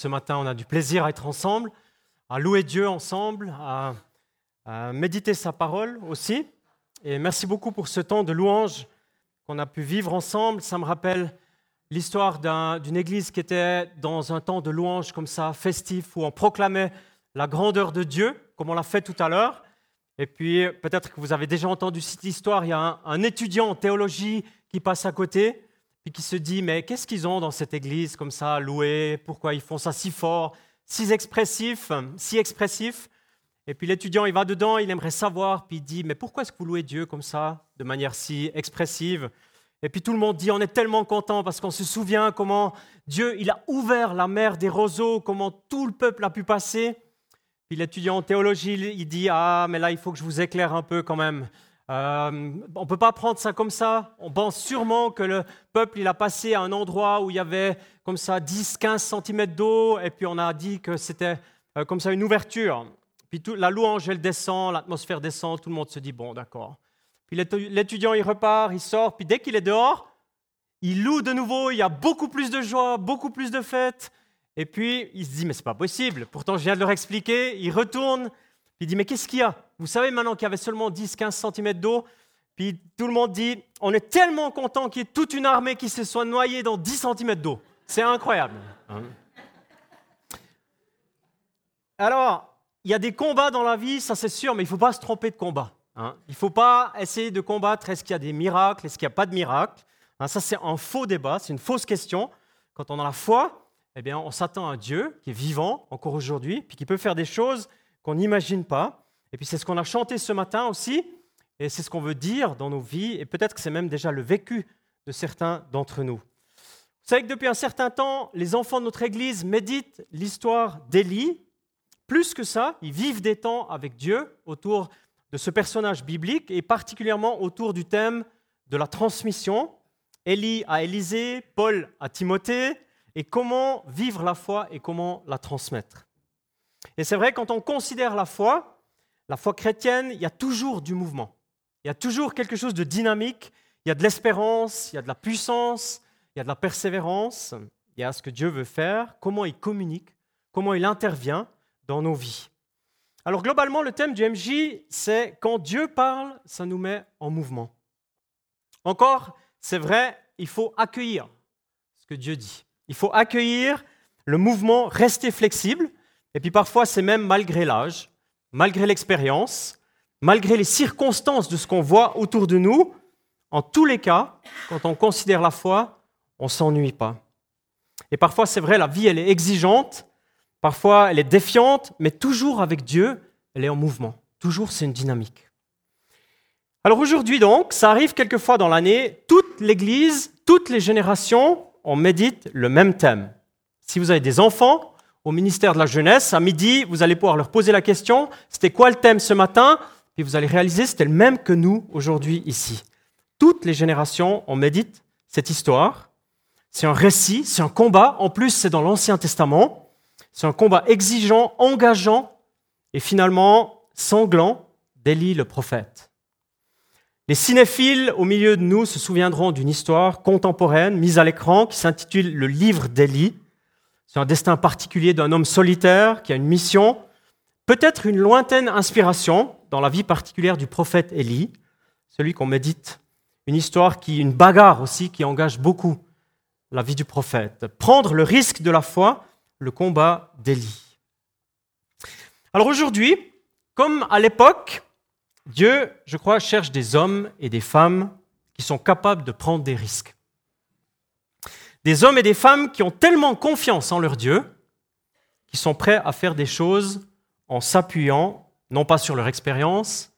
ce matin, on a du plaisir à être ensemble, à louer Dieu ensemble, à, méditer sa parole aussi. Et merci beaucoup pour ce temps de louange qu'on a pu vivre ensemble. Ça me rappelle l'histoire d'une église qui était dans un temps de louange comme ça, festif, où on proclamait la grandeur de Dieu, comme on l'a fait tout à l'heure. Et puis, peut-être que vous avez déjà entendu cette histoire, il y a un, étudiant en théologie qui passe à côté, puis qui se dit, mais qu'est-ce qu'ils ont dans cette église comme ça, loué Pourquoi ils font ça si fort, si expressif, si expressif? Et puis l'étudiant, il va dedans, il aimerait savoir, puis il dit, mais pourquoi est-ce que vous louez Dieu comme ça, de manière si expressive? Et puis tout le monde dit, on est tellement content parce qu'on se souvient comment Dieu, il a ouvert la mer des roseaux, comment tout le peuple a pu passer. Puis l'étudiant en théologie, il dit, ah, mais là, il faut que je vous éclaire un peu quand même. Euh, on ne peut pas prendre ça comme ça. On pense sûrement que le peuple, il a passé à un endroit où il y avait comme ça 10, 15 cm d'eau, et puis on a dit que c'était euh, comme ça une ouverture. Puis tout, la louange, elle descend, l'atmosphère descend, tout le monde se dit, bon, d'accord. Puis l'étudiant, il repart, il sort, puis dès qu'il est dehors, il loue de nouveau, il y a beaucoup plus de joie, beaucoup plus de fêtes. Et puis, il se dit, mais c'est pas possible. Pourtant, je viens de leur expliquer. Il retourne. Il dit, mais qu'est-ce qu'il y a? Vous savez maintenant qu'il y avait seulement 10-15 cm d'eau. Puis tout le monde dit, on est tellement content qu'il y ait toute une armée qui se soit noyée dans 10 cm d'eau. C'est incroyable. Hein? Alors, il y a des combats dans la vie, ça c'est sûr, mais il ne faut pas se tromper de combat. Hein? Il ne faut pas essayer de combattre est-ce qu'il y a des miracles, est-ce qu'il n'y a pas de miracles? Hein, ça, c'est un faux débat, c'est une fausse question. Quand on a la foi, eh bien, on s'attend à Dieu qui est vivant encore aujourd'hui, puis qui peut faire des choses qu'on n'imagine pas. Et puis c'est ce qu'on a chanté ce matin aussi, et c'est ce qu'on veut dire dans nos vies, et peut-être que c'est même déjà le vécu de certains d'entre nous. Vous savez que depuis un certain temps, les enfants de notre Église méditent l'histoire d'Élie. Plus que ça, ils vivent des temps avec Dieu autour de ce personnage biblique, et particulièrement autour du thème de la transmission. Élie à Élisée, Paul à Timothée, et comment vivre la foi et comment la transmettre. Et c'est vrai, quand on considère la foi, la foi chrétienne, il y a toujours du mouvement. Il y a toujours quelque chose de dynamique, il y a de l'espérance, il y a de la puissance, il y a de la persévérance, il y a ce que Dieu veut faire, comment il communique, comment il intervient dans nos vies. Alors globalement, le thème du MJ, c'est quand Dieu parle, ça nous met en mouvement. Encore, c'est vrai, il faut accueillir ce que Dieu dit. Il faut accueillir le mouvement, rester flexible. Et puis parfois, c'est même malgré l'âge, malgré l'expérience, malgré les circonstances de ce qu'on voit autour de nous. En tous les cas, quand on considère la foi, on ne s'ennuie pas. Et parfois, c'est vrai, la vie, elle est exigeante, parfois, elle est défiante, mais toujours avec Dieu, elle est en mouvement. Toujours, c'est une dynamique. Alors aujourd'hui, donc, ça arrive quelquefois dans l'année, toute l'Église, toutes les générations on médite le même thème. Si vous avez des enfants au ministère de la Jeunesse, à midi, vous allez pouvoir leur poser la question, c'était quoi le thème ce matin? Puis vous allez réaliser, c'était le même que nous aujourd'hui ici. Toutes les générations, on médite cette histoire. C'est un récit, c'est un combat. En plus, c'est dans l'Ancien Testament. C'est un combat exigeant, engageant et finalement sanglant d'Élie le prophète. Les cinéphiles au milieu de nous se souviendront d'une histoire contemporaine mise à l'écran qui s'intitule Le livre d'Élie. C'est un destin particulier d'un homme solitaire qui a une mission, peut-être une lointaine inspiration dans la vie particulière du prophète Élie, celui qu'on médite. Une histoire qui, une bagarre aussi, qui engage beaucoup la vie du prophète. Prendre le risque de la foi, le combat d'Élie. Alors aujourd'hui, comme à l'époque, Dieu, je crois, cherche des hommes et des femmes qui sont capables de prendre des risques. Des hommes et des femmes qui ont tellement confiance en leur Dieu, qui sont prêts à faire des choses en s'appuyant, non pas sur leur expérience,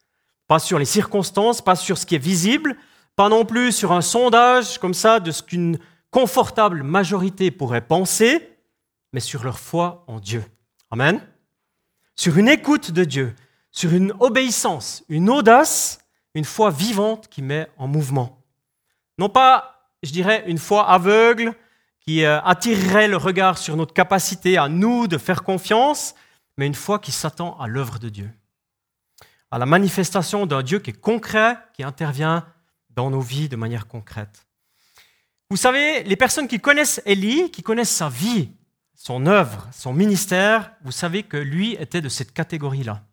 pas sur les circonstances, pas sur ce qui est visible, pas non plus sur un sondage comme ça de ce qu'une confortable majorité pourrait penser, mais sur leur foi en Dieu. Amen. Sur une écoute de Dieu, sur une obéissance, une audace, une foi vivante qui met en mouvement. Non pas, je dirais, une foi aveugle qui euh, attirerait le regard sur notre capacité à nous de faire confiance, mais une foi qui s'attend à l'œuvre de Dieu, à la manifestation d'un Dieu qui est concret, qui intervient dans nos vies de manière concrète. Vous savez, les personnes qui connaissent Élie, qui connaissent sa vie, son œuvre, son ministère, vous savez que lui était de cette catégorie-là.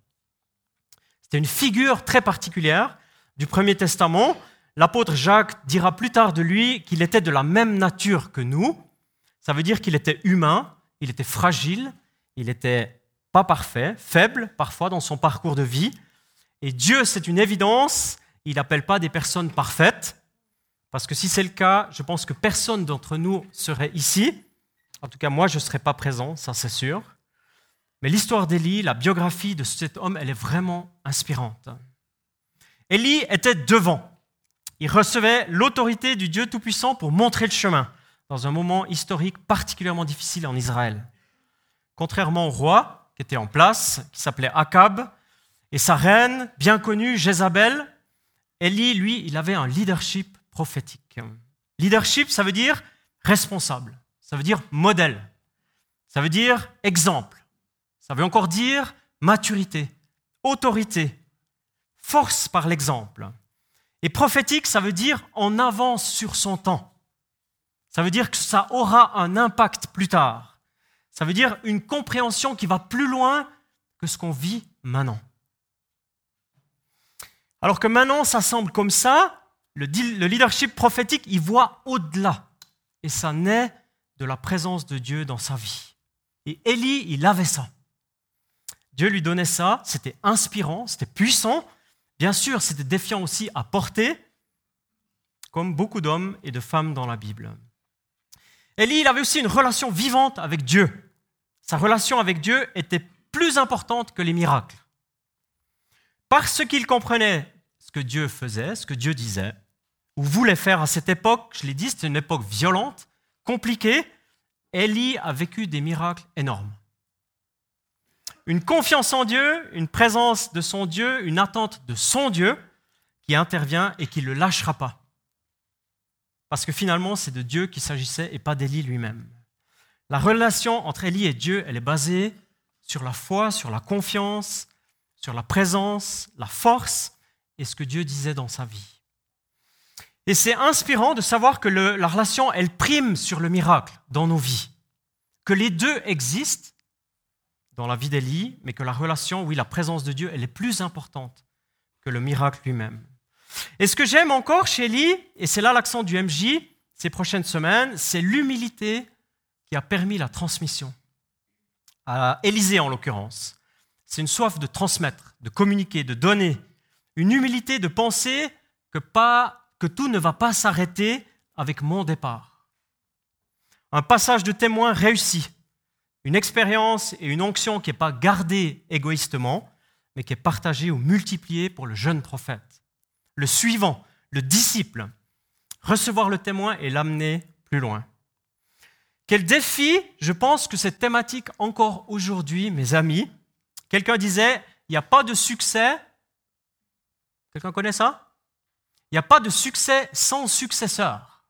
C'était une figure très particulière du Premier Testament. L'apôtre Jacques dira plus tard de lui qu'il était de la même nature que nous. Ça veut dire qu'il était humain, il était fragile, il était pas parfait, faible parfois dans son parcours de vie. Et Dieu, c'est une évidence, il n'appelle pas des personnes parfaites, parce que si c'est le cas, je pense que personne d'entre nous serait ici. En tout cas, moi, je ne serais pas présent, ça c'est sûr. Mais l'histoire d'Élie, la biographie de cet homme, elle est vraiment inspirante. Élie était devant. Il recevait l'autorité du Dieu Tout-Puissant pour montrer le chemin dans un moment historique particulièrement difficile en Israël. Contrairement au roi qui était en place, qui s'appelait Akab, et sa reine, bien connue, Jézabel, Élie, lui, il avait un leadership prophétique. Leadership, ça veut dire responsable, ça veut dire modèle, ça veut dire exemple, ça veut encore dire maturité, autorité, force par l'exemple. Et prophétique, ça veut dire en avance sur son temps. Ça veut dire que ça aura un impact plus tard. Ça veut dire une compréhension qui va plus loin que ce qu'on vit maintenant. Alors que maintenant, ça semble comme ça, le, leadership prophétique, il voit au-delà. Et ça naît de la présence de Dieu dans sa vie. Et Élie, il avait ça. Dieu lui donnait ça, c'était inspirant, c'était puissant. Bien sûr, c'était défiant aussi à porter, comme beaucoup d'hommes et de femmes dans la Bible. Élie, il avait aussi une relation vivante avec Dieu. Sa relation avec Dieu était plus importante que les miracles. Parce qu'il comprenait ce que Dieu faisait, ce que Dieu disait, ou voulait faire à cette époque, je l'ai dit, c'était une époque violente, compliquée, Élie a vécu des miracles énormes. Une confiance en Dieu, une présence de son Dieu, une attente de son Dieu qui intervient et qui ne le lâchera pas. Parce que finalement, c'est de Dieu qu'il s'agissait et pas d'Élie lui-même. La relation entre Élie et Dieu, elle est basée sur la foi, sur la confiance, sur la présence, la force et ce que Dieu disait dans sa vie. Et c'est inspirant de savoir que la relation, elle prime sur le miracle dans nos vies. Que les deux existent dans la vie d'Élie, mais que la relation, oui, la présence de Dieu, elle est plus importante que le miracle lui-même. Et ce que j'aime encore chez Élie, et c'est là l'accent du MJ ces prochaines semaines, c'est l'humilité qui a permis la transmission. À Élisée en l'occurrence. C'est une soif de transmettre, de communiquer, de donner, une humilité de penser que, pas, que tout ne va pas s'arrêter avec mon départ. Un passage de témoin réussi, une expérience et une onction qui n'est pas gardée égoïstement, mais qui est partagée ou multipliée pour le jeune prophète. Le suivant, le disciple, recevoir le témoin et l'amener plus loin. Quel défi, je pense que cette thématique encore aujourd'hui, mes amis. Quelqu'un disait, il n'y a pas de succès Quelqu'un connaît ça? Il n'y a pas de succès sans successeur.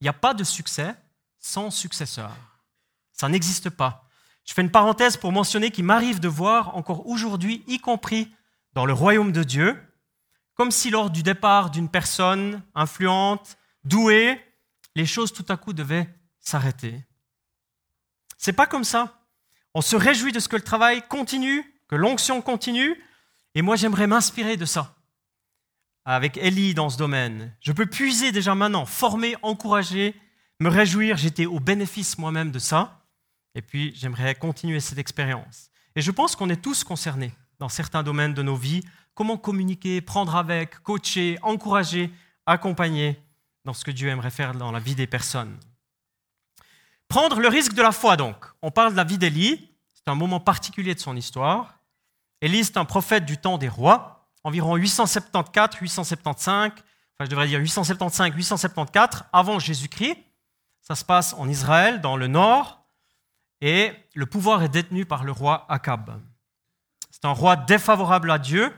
Il n'y a pas de succès sans successeur. Ça n'existe pas. Je fais une parenthèse pour mentionner qu'il m'arrive de voir encore aujourd'hui, y compris dans le royaume de Dieu, comme si lors du départ d'une personne influente, douée, les choses tout à coup devaient s'arrêter. C'est pas comme ça. On se réjouit de ce que le travail continue, que l'onction continue, et moi, j'aimerais m'inspirer de ça avec Ellie dans ce domaine. Je peux puiser déjà maintenant, former, encourager, me réjouir. J'étais au bénéfice moi-même de ça. Et puis, j'aimerais continuer cette expérience. Et je pense qu'on est tous concernés dans certains domaines de nos vies. Comment communiquer, prendre avec, coacher, encourager, accompagner dans ce que Dieu aimerait faire dans la vie des personnes. Prendre le risque de la foi, donc. On parle de la vie d'Élie. C'est un moment particulier de son histoire. Élie est un prophète du temps des rois, environ 874, 875, enfin je devrais dire 875, 874 avant Jésus-Christ. Ça se passe en Israël, dans le nord, et le pouvoir est détenu par le roi Akab. C'est un roi défavorable à Dieu,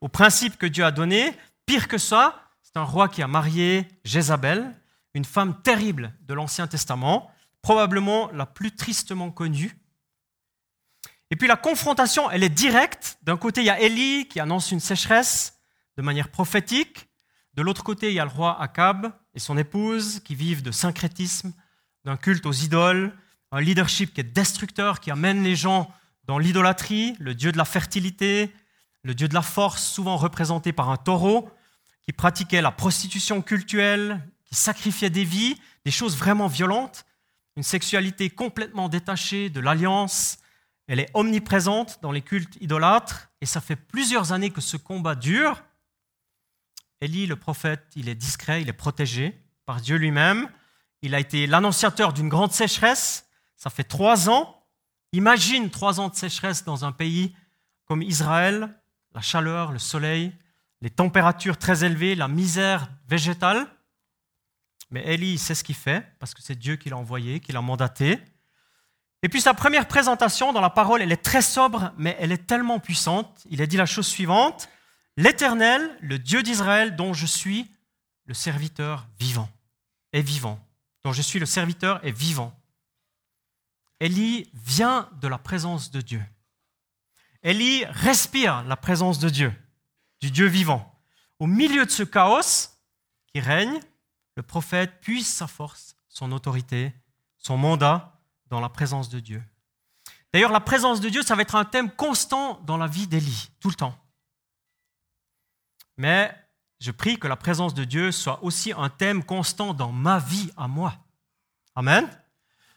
au principe que Dieu a donné. Pire que ça, c'est un roi qui a marié Jézabel, une femme terrible de l'Ancien Testament, probablement la plus tristement connue et puis la confrontation, elle est directe. D'un côté, il y a Élie qui annonce une sécheresse de manière prophétique. De l'autre côté, il y a le roi Akab et son épouse qui vivent de syncrétisme, d'un culte aux idoles, un leadership qui est destructeur, qui amène les gens dans l'idolâtrie, le dieu de la fertilité, le dieu de la force, souvent représenté par un taureau, qui pratiquait la prostitution cultuelle, qui sacrifiait des vies, des choses vraiment violentes, une sexualité complètement détachée de l'alliance. Elle est omniprésente dans les cultes idolâtres, et ça fait plusieurs années que ce combat dure. Élie, le prophète, il est discret, il est protégé par Dieu lui-même. Il a été l'annonciateur d'une grande sécheresse. Ça fait trois ans. Imagine trois ans de sécheresse dans un pays comme Israël, la chaleur, le soleil, les températures très élevées, la misère végétale. Mais Élie sait ce qu'il fait, parce que c'est Dieu qui l'a envoyé, qui l'a mandaté. Et puis sa première présentation dans la parole, elle est très sobre, mais elle est tellement puissante. Il a dit la chose suivante, L'Éternel, le Dieu d'Israël, dont je suis le serviteur vivant, est vivant, dont je suis le serviteur est vivant. Élie vient de la présence de Dieu. Élie respire la présence de Dieu, du Dieu vivant. Au milieu de ce chaos qui règne, le prophète puise sa force, son autorité, son mandat dans la présence de Dieu. D'ailleurs, la présence de Dieu, ça va être un thème constant dans la vie d'Élie, tout le temps. Mais je prie que la présence de Dieu soit aussi un thème constant dans ma vie à moi. Amen.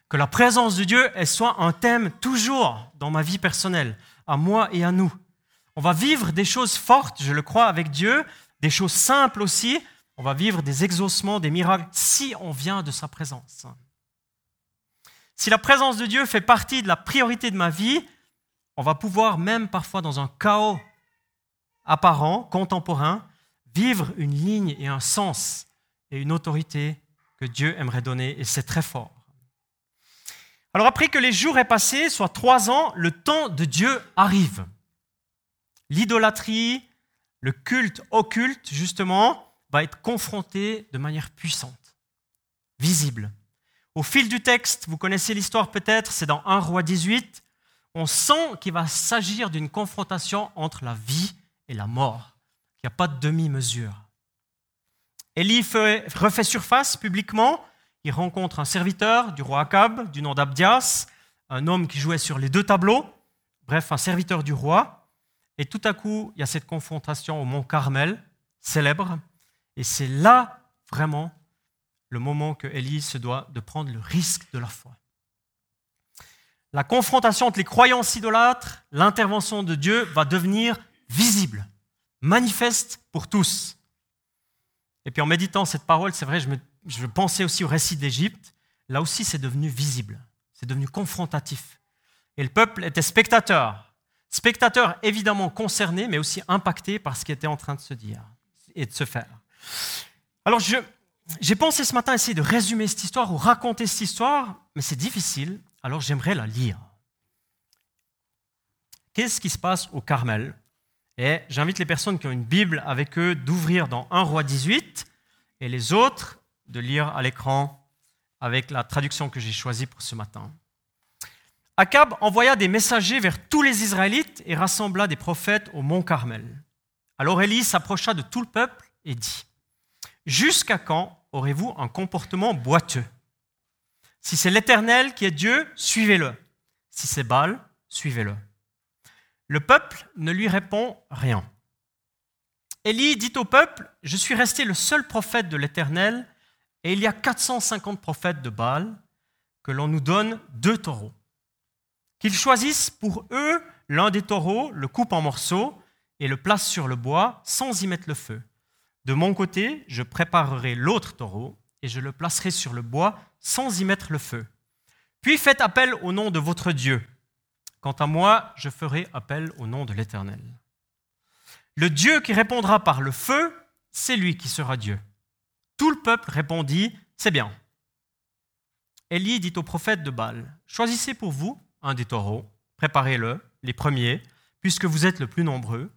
Que la présence de Dieu elle soit un thème toujours dans ma vie personnelle, à moi et à nous. On va vivre des choses fortes, je le crois, avec Dieu, des choses simples aussi. On va vivre des exaucements, des miracles, si on vient de sa présence. Si la présence de Dieu fait partie de la priorité de ma vie, on va pouvoir, même parfois dans un chaos apparent, contemporain, vivre une ligne et un sens et une autorité que Dieu aimerait donner, et c'est très fort. Alors après que les jours aient passé, soit trois ans, le temps de Dieu arrive. L'idolâtrie, le culte occulte, justement, va être confronté de manière puissante, visible. Au fil du texte, vous connaissez l'histoire peut-être, c'est dans 1 roi 18, on sent qu'il va s'agir d'une confrontation entre la vie et la mort. Il n'y a pas de demi-mesure. Élie refait surface publiquement. Il rencontre un serviteur du roi Akab, du nom d'Abdias, un homme qui jouait sur les deux tableaux, bref, un serviteur du roi. Et tout à coup, il y a cette confrontation au mont Carmel, célèbre. Et c'est là, vraiment, le moment que Élie se doit de prendre le risque de la foi. La confrontation entre les croyances idolâtres, l'intervention de Dieu va devenir visible, manifeste pour tous. Et puis en méditant cette parole, c'est vrai, je, pensais aussi au récit d'Égypte. Là aussi, c'est devenu visible, c'est devenu confrontatif. Et le peuple était spectateur. Spectateur évidemment concerné, mais aussi impacté par ce qui était en train de se dire et de se faire. Alors, j'ai pensé ce matin essayer de résumer cette histoire ou raconter cette histoire, mais c'est difficile, alors j'aimerais la lire. Qu'est-ce qui se passe au Carmel? Et j'invite les personnes qui ont une Bible avec eux d'ouvrir dans 1 roi 18 et les autres de lire à l'écran avec la traduction que j'ai choisie pour ce matin. Akab envoya des messagers vers tous les Israélites et rassembla des prophètes au mont Carmel. Alors Élie s'approcha de tout le peuple et dit Jusqu'à quand aurez-vous un comportement boiteux? Si c'est l'Éternel qui est Dieu, suivez-le. Si c'est Baal, suivez-le. Le peuple ne lui répond rien. Élie dit au peuple, je suis resté le seul prophète de l'Éternel, et il y a 450 prophètes de Baal, que l'on nous donne deux taureaux. Qu'ils choisissent pour eux l'un des taureaux, le coupe en morceaux, et le place sur le bois sans y mettre le feu. De mon côté, je préparerai l'autre taureau, et je le placerai sur le bois sans y mettre le feu. Puis faites appel au nom de votre Dieu Quant à moi, je ferai appel au nom de l'Éternel. Le Dieu qui répondra par le feu, c'est lui qui sera Dieu. Tout le peuple répondit, c'est bien. Élie dit au prophète de Baal, choisissez pour vous un des taureaux, préparez-le, les premiers, puisque vous êtes le plus nombreux.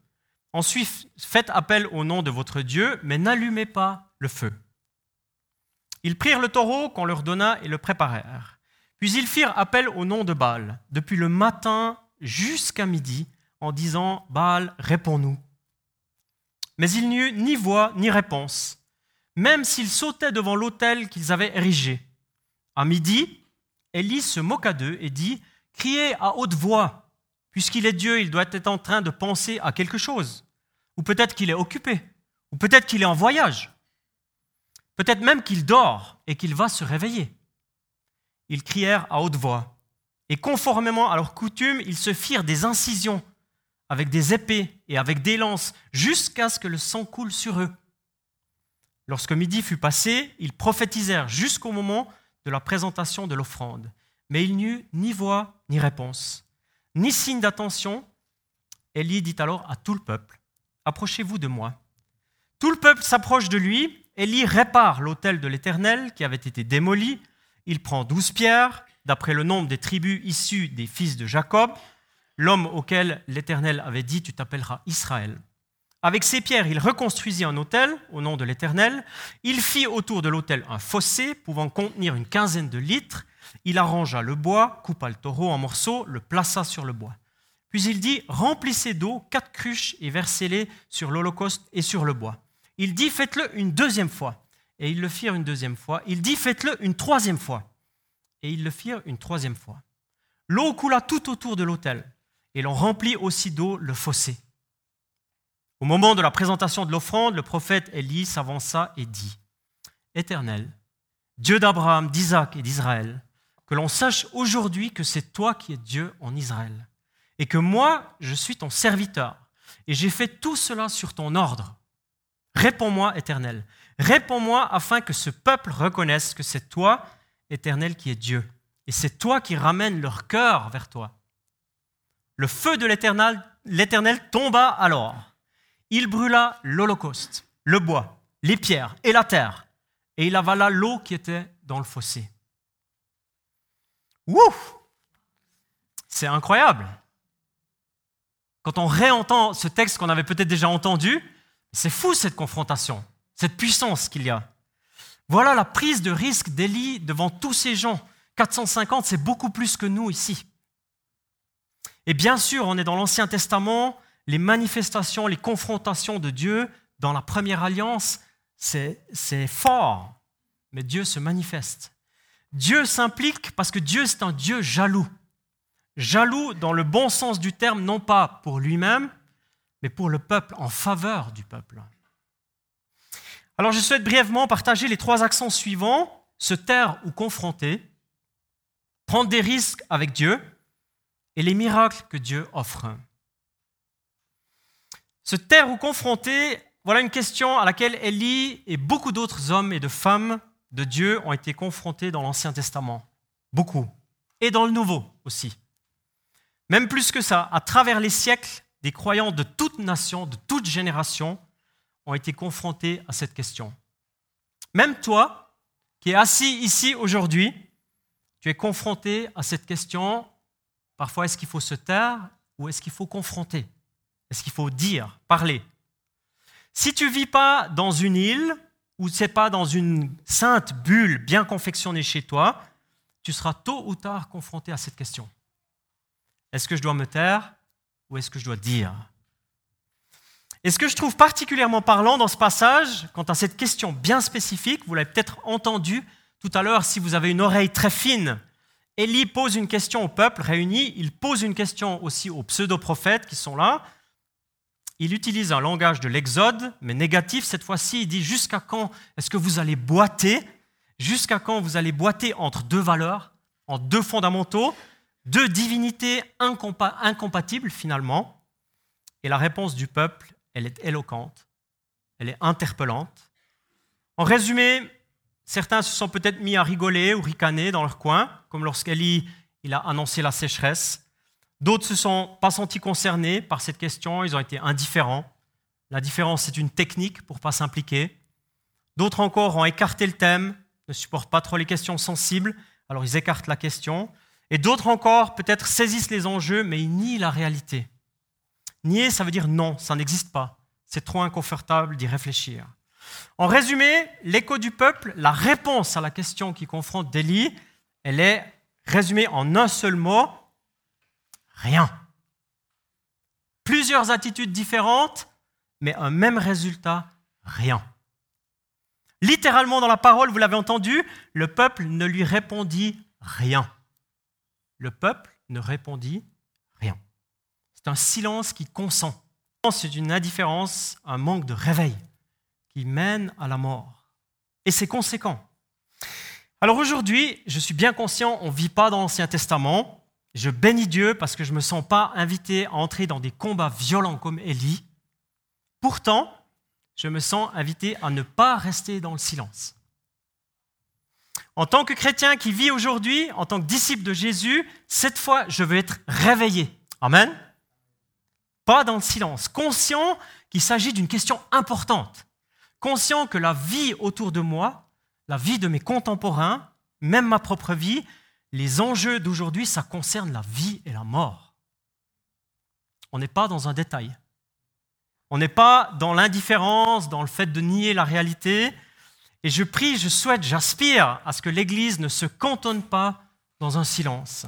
Ensuite, faites appel au nom de votre Dieu, mais n'allumez pas le feu. Ils prirent le taureau qu'on leur donna et le préparèrent. Puis ils firent appel au nom de Baal, depuis le matin jusqu'à midi, en disant Baal, réponds-nous. Mais il n'y eut ni voix ni réponse, même s'ils sautaient devant l'autel qu'ils avaient érigé. À midi, Élie se moqua d'eux et dit Criez à haute voix. Puisqu'il est Dieu, il doit être en train de penser à quelque chose. Ou peut-être qu'il est occupé. Ou peut-être qu'il est en voyage. Peut-être même qu'il dort et qu'il va se réveiller. Ils crièrent à haute voix. Et conformément à leur coutume, ils se firent des incisions avec des épées et avec des lances, jusqu'à ce que le sang coule sur eux. Lorsque midi fut passé, ils prophétisèrent jusqu'au moment de la présentation de l'offrande. Mais il n'y eut ni voix ni réponse, ni signe d'attention. Élie dit alors à tout le peuple, Approchez-vous de moi. Tout le peuple s'approche de lui. Élie répare l'autel de l'Éternel qui avait été démoli. Il prend douze pierres, d'après le nombre des tribus issues des fils de Jacob, l'homme auquel l'Éternel avait dit, Tu t'appelleras Israël. Avec ces pierres, il reconstruisit un autel au nom de l'Éternel. Il fit autour de l'autel un fossé pouvant contenir une quinzaine de litres. Il arrangea le bois, coupa le taureau en morceaux, le plaça sur le bois. Puis il dit Remplissez d'eau quatre cruches et versez-les sur l'holocauste et sur le bois. Il dit Faites-le une deuxième fois. Et ils le firent une deuxième fois. Il dit Faites-le une troisième fois. Et ils le firent une troisième fois. L'eau coula tout autour de l'autel, et l'on remplit aussi d'eau le fossé. Au moment de la présentation de l'offrande, le prophète Élie s'avança et dit Éternel, Dieu d'Abraham, d'Isaac et d'Israël, que l'on sache aujourd'hui que c'est toi qui es Dieu en Israël, et que moi, je suis ton serviteur, et j'ai fait tout cela sur ton ordre. Réponds-moi, Éternel, réponds-moi afin que ce peuple reconnaisse que c'est toi, Éternel, qui es Dieu, et c'est toi qui ramènes leur cœur vers toi. Le feu de l'Éternel tomba alors il brûla l'Holocauste, le bois, les pierres et la terre, et il avala l'eau qui était dans le fossé. Wouh C'est incroyable. Quand on réentend ce texte qu'on avait peut-être déjà entendu, c'est fou cette confrontation, cette puissance qu'il y a. Voilà la prise de risque d'Élie devant tous ces gens. 450, c'est beaucoup plus que nous ici. Et bien sûr, on est dans l'Ancien Testament, les manifestations, les confrontations de Dieu dans la première alliance, c'est fort, mais Dieu se manifeste. Dieu s'implique parce que Dieu c'est un Dieu jaloux. Jaloux dans le bon sens du terme, non pas pour lui-même, mais pour le peuple, en faveur du peuple. Alors je souhaite brièvement partager les trois accents suivants, se taire ou confronter, prendre des risques avec Dieu et les miracles que Dieu offre. Se taire ou confronter, voilà une question à laquelle Élie et beaucoup d'autres hommes et de femmes de Dieu ont été confrontés dans l'Ancien Testament. Beaucoup. Et dans le Nouveau aussi. Même plus que ça, à travers les siècles, des croyants de toute nation, de toute génération, ont été confrontés à cette question. Même toi, qui es assis ici aujourd'hui, tu es confronté à cette question. Parfois, est-ce qu'il faut se taire ou est-ce qu'il faut confronter? Est-ce qu'il faut dire, parler? Si tu vis pas dans une île ou c'est pas dans une sainte bulle bien confectionnée chez toi, tu seras tôt ou tard confronté à cette question. Est-ce que je dois me taire ou est-ce que je dois dire? Et ce que je trouve particulièrement parlant dans ce passage, quant à cette question bien spécifique, vous l'avez peut-être entendu tout à l'heure si vous avez une oreille très fine, Élie pose une question au peuple réuni, il pose une question aussi aux pseudo-prophètes qui sont là, il utilise un langage de l'Exode, mais négatif cette fois-ci. Il dit jusqu'à quand est-ce que vous allez boiter? Jusqu'à quand vous allez boiter entre deux valeurs, entre deux fondamentaux, deux divinités incompatibles finalement Et la réponse du peuple, elle est éloquente, elle est interpellante. En résumé, certains se sont peut-être mis à rigoler ou ricaner dans leur coin, comme lorsqu'Élie il a annoncé la sécheresse. D'autres se sont pas sentis concernés par cette question, ils ont été indifférents. La différence, c'est une technique pour pas s'impliquer. D'autres encore ont écarté le thème, ne supportent pas trop les questions sensibles, alors ils écartent la question. Et d'autres encore, peut-être, saisissent les enjeux, mais ils nient la réalité. Nier, ça veut dire non, ça n'existe pas. C'est trop inconfortable d'y réfléchir. En résumé, l'écho du peuple, la réponse à la question qui confronte Délie, elle est résumée en un seul mot, Rien. Plusieurs attitudes différentes, mais un même résultat, rien. Littéralement dans la parole, vous l'avez entendu, le peuple ne lui répondit rien. Le peuple ne répondit rien. C'est un silence qui consent. C'est une indifférence, un manque de réveil qui mène à la mort. Et c'est conséquent. Alors aujourd'hui, je suis bien conscient, on ne vit pas dans l'Ancien Testament. Je bénis Dieu parce que je ne me sens pas invité à entrer dans des combats violents comme Élie. Pourtant, je me sens invité à ne pas rester dans le silence. En tant que chrétien qui vit aujourd'hui, en tant que disciple de Jésus, cette fois, je veux être réveillé. Amen. Pas dans le silence, conscient qu'il s'agit d'une question importante, conscient que la vie autour de moi, la vie de mes contemporains, même ma propre vie, les enjeux d'aujourd'hui, ça concerne la vie et la mort. On n'est pas dans un détail. On n'est pas dans l'indifférence, dans le fait de nier la réalité. Et je prie, je souhaite, j'aspire à ce que l'Église ne se cantonne pas dans un silence.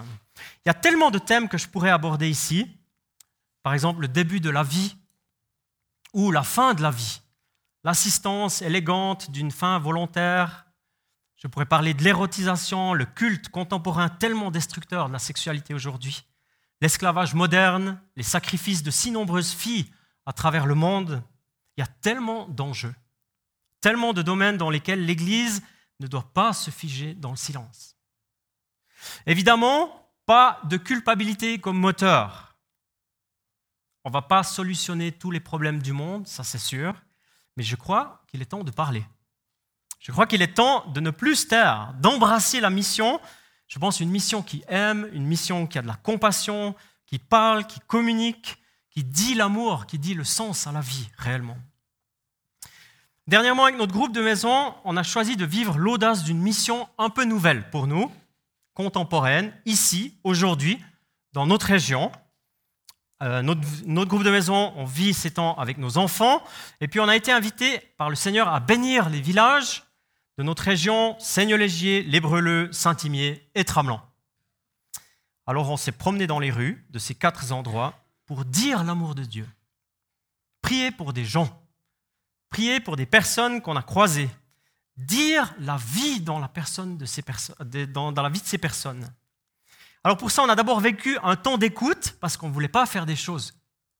Il y a tellement de thèmes que je pourrais aborder ici. Par exemple, le début de la vie ou la fin de la vie. L'assistance élégante d'une fin volontaire. Je pourrais parler de l'érotisation, le culte contemporain tellement destructeur de la sexualité aujourd'hui. L'esclavage moderne, les sacrifices de si nombreuses filles à travers le monde. Il y a tellement d'enjeux, tellement de domaines dans lesquels l'Église ne doit pas se figer dans le silence. Évidemment, pas de culpabilité comme moteur. On ne va pas solutionner tous les problèmes du monde, ça c'est sûr, mais je crois qu'il est temps de parler. Je crois qu'il est temps de ne plus se taire, d'embrasser la mission. Je pense une mission qui aime, une mission qui a de la compassion, qui parle, qui communique, qui dit l'amour, qui dit le sens à la vie réellement. Dernièrement, avec notre groupe de maison, on a choisi de vivre l'audace d'une mission un peu nouvelle pour nous, contemporaine, ici, aujourd'hui, dans notre région. Euh, notre, groupe de maison, on vit ces temps avec nos enfants, et puis on a été invité par le Seigneur à bénir les villages de notre région, Seigneur-Légier, Lébreleux, Saint-Imier et Tramelan. Alors on s'est promené dans les rues de ces quatre endroits pour dire l'amour de Dieu. Prier pour des gens. Prier pour des personnes qu'on a croisées. Dire la vie dans la, de ces vie de ces personnes. Alors pour ça, on a d'abord vécu un temps d'écoute parce qu'on ne voulait pas faire des choses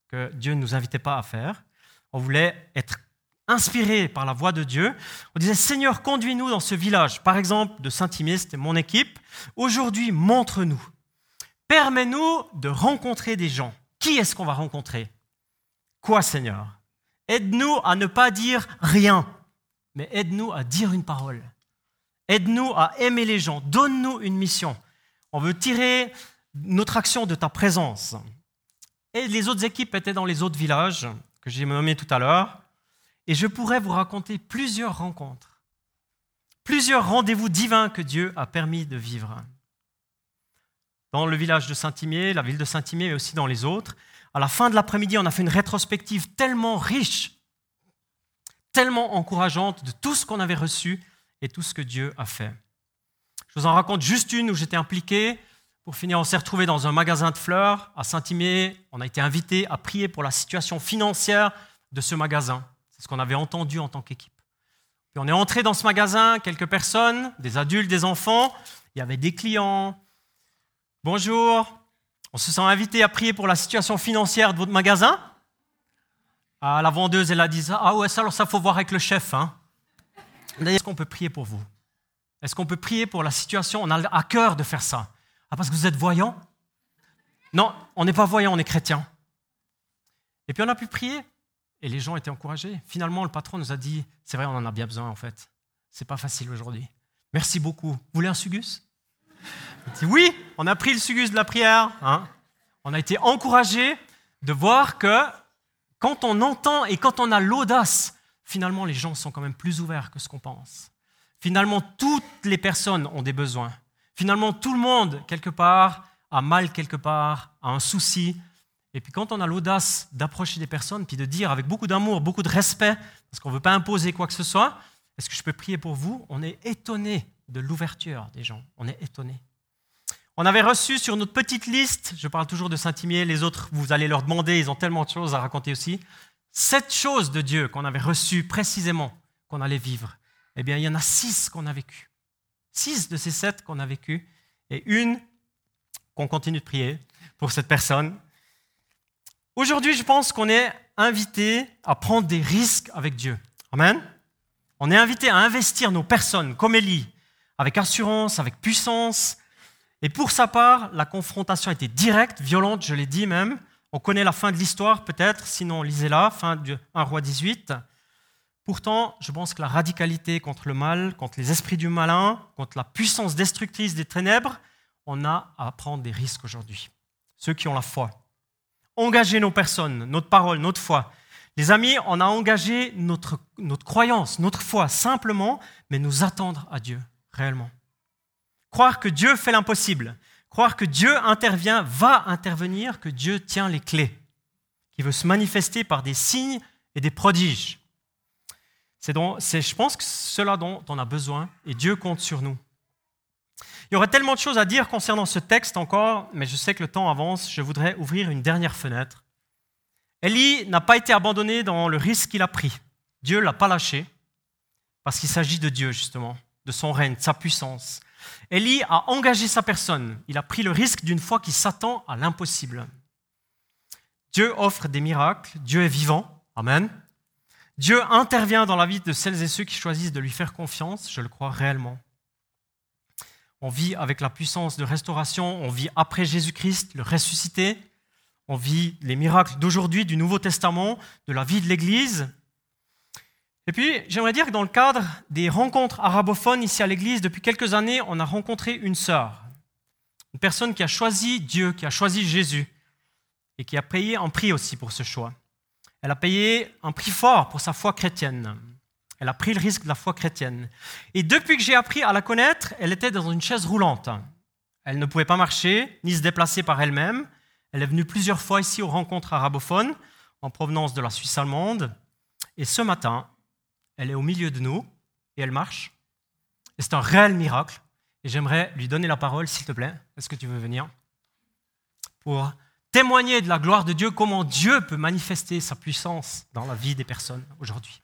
que Dieu ne nous invitait pas à faire. On voulait être inspiré par la voix de Dieu. On disait, Seigneur, conduis-nous dans ce village. Par exemple, de Saint-Imier, c'était mon équipe. Aujourd'hui, montre-nous. Permets-nous de rencontrer des gens. Qui est-ce qu'on va rencontrer? Quoi, Seigneur? Aide-nous à ne pas dire rien, mais aide-nous à dire une parole. Aide-nous à aimer les gens. Donne-nous une mission. On veut tirer notre action de ta présence. Et les autres équipes étaient dans les autres villages que j'ai nommés tout à l'heure. Et je pourrais vous raconter plusieurs rencontres, plusieurs rendez-vous divins que Dieu a permis de vivre dans le village de Saint-Imier, la ville de Saint-Imier, mais aussi dans les autres. À la fin de l'après-midi, on a fait une rétrospective tellement riche, tellement encourageante de tout ce qu'on avait reçu et tout ce que Dieu a fait. Je vous en raconte juste une où j'étais impliqué. Pour finir, on s'est retrouvé dans un magasin de fleurs à Saint-Imier. On a été invité à prier pour la situation financière de ce magasin. C'est ce qu'on avait entendu en tant qu'équipe. Puis on est entré dans ce magasin, quelques personnes, des adultes, des enfants. Il y avait des clients, Bonjour, on se sent invité à prier pour la situation financière de votre magasin ah, La vendeuse, elle a dit Ah ouais, ça, alors ça, faut voir avec le chef. Hein. Est-ce qu'on peut prier pour vous? Est-ce qu'on peut prier pour la situation? On a à cœur de faire ça. Ah, parce que vous êtes voyant? Non, on n'est pas voyant, on est chrétien. Et puis on a pu prier et les gens étaient encouragés. Finalement, le patron nous a dit C'est vrai, on en a bien besoin en fait. C'est pas facile aujourd'hui. Merci beaucoup. Vous voulez un sugus? Oui, on a pris le sugus de la prière. Hein. On a été encouragé de voir que quand on entend et quand on a l'audace, finalement, les gens sont quand même plus ouverts que ce qu'on pense. Finalement, toutes les personnes ont des besoins. Finalement, tout le monde, quelque part, a mal quelque part, a un souci. Et puis quand on a l'audace d'approcher des personnes, puis de dire avec beaucoup d'amour, beaucoup de respect, parce qu'on ne veut pas imposer quoi que ce soit, est-ce que je peux prier pour vous? On est étonné de l'ouverture des gens. On est étonné. On avait reçu sur notre petite liste, je parle toujours de Saint-Imier, les autres, vous allez leur demander, ils ont tellement de choses à raconter aussi, sept choses de Dieu qu'on avait reçues précisément, qu'on allait vivre. Eh bien, il y en a six qu'on a vécues. Six de ces sept qu'on a vécues, et une qu'on continue de prier pour cette personne. Aujourd'hui, je pense qu'on est invité à prendre des risques avec Dieu. Amen. On est invité à investir nos personnes comme Élie, avec assurance, avec puissance. Et pour sa part, la confrontation était directe, violente, je l'ai dit même. On connaît la fin de l'histoire peut-être, sinon lisez-la, fin du 1 roi 18. Pourtant, je pense que la radicalité contre le mal, contre les esprits du malin, contre la puissance destructrice des ténèbres, on a à prendre des risques aujourd'hui. Ceux qui ont la foi. Engager nos personnes, notre parole, notre foi. Les amis, on a engagé notre, notre croyance, notre foi, simplement, mais nous attendre à Dieu, réellement. Croire que Dieu fait l'impossible, croire que Dieu intervient, va intervenir, que Dieu tient les clés, qui veut se manifester par des signes et des prodiges. C'est, je pense que c'est cela dont on a besoin et Dieu compte sur nous. Il y aurait tellement de choses à dire concernant ce texte encore, mais je sais que le temps avance. Je voudrais ouvrir une dernière fenêtre. Élie n'a pas été abandonné dans le risque qu'il a pris. Dieu l'a pas lâché, parce qu'il s'agit de Dieu, justement, de son règne, de sa puissance. Élie a engagé sa personne. Il a pris le risque d'une foi qui s'attend à l'impossible. Dieu offre des miracles. Dieu est vivant. Amen. Dieu intervient dans la vie de celles et ceux qui choisissent de lui faire confiance. Je le crois réellement. On vit avec la puissance de restauration. On vit après Jésus-Christ, le ressuscité. On vit les miracles d'aujourd'hui, du Nouveau Testament, de la vie de l'Église. Et puis, j'aimerais dire que dans le cadre des rencontres arabophones ici à l'Église, depuis quelques années, on a rencontré une sœur, une personne qui a choisi Dieu, qui a choisi Jésus, et qui a payé un prix aussi pour ce choix. Elle a payé un prix fort pour sa foi chrétienne. Elle a pris le risque de la foi chrétienne. Et depuis que j'ai appris à la connaître, elle était dans une chaise roulante. Elle ne pouvait pas marcher, ni se déplacer par elle-même. Elle est venue plusieurs fois ici aux rencontres arabophones, en provenance de la Suisse allemande. Et ce matin, elle est au milieu de nous et elle marche. C'est un réel miracle. Et j'aimerais lui donner la parole, s'il te plaît. Est-ce que tu veux venir? Pour témoigner de la gloire de Dieu, comment Dieu peut manifester sa puissance dans la vie des personnes aujourd'hui.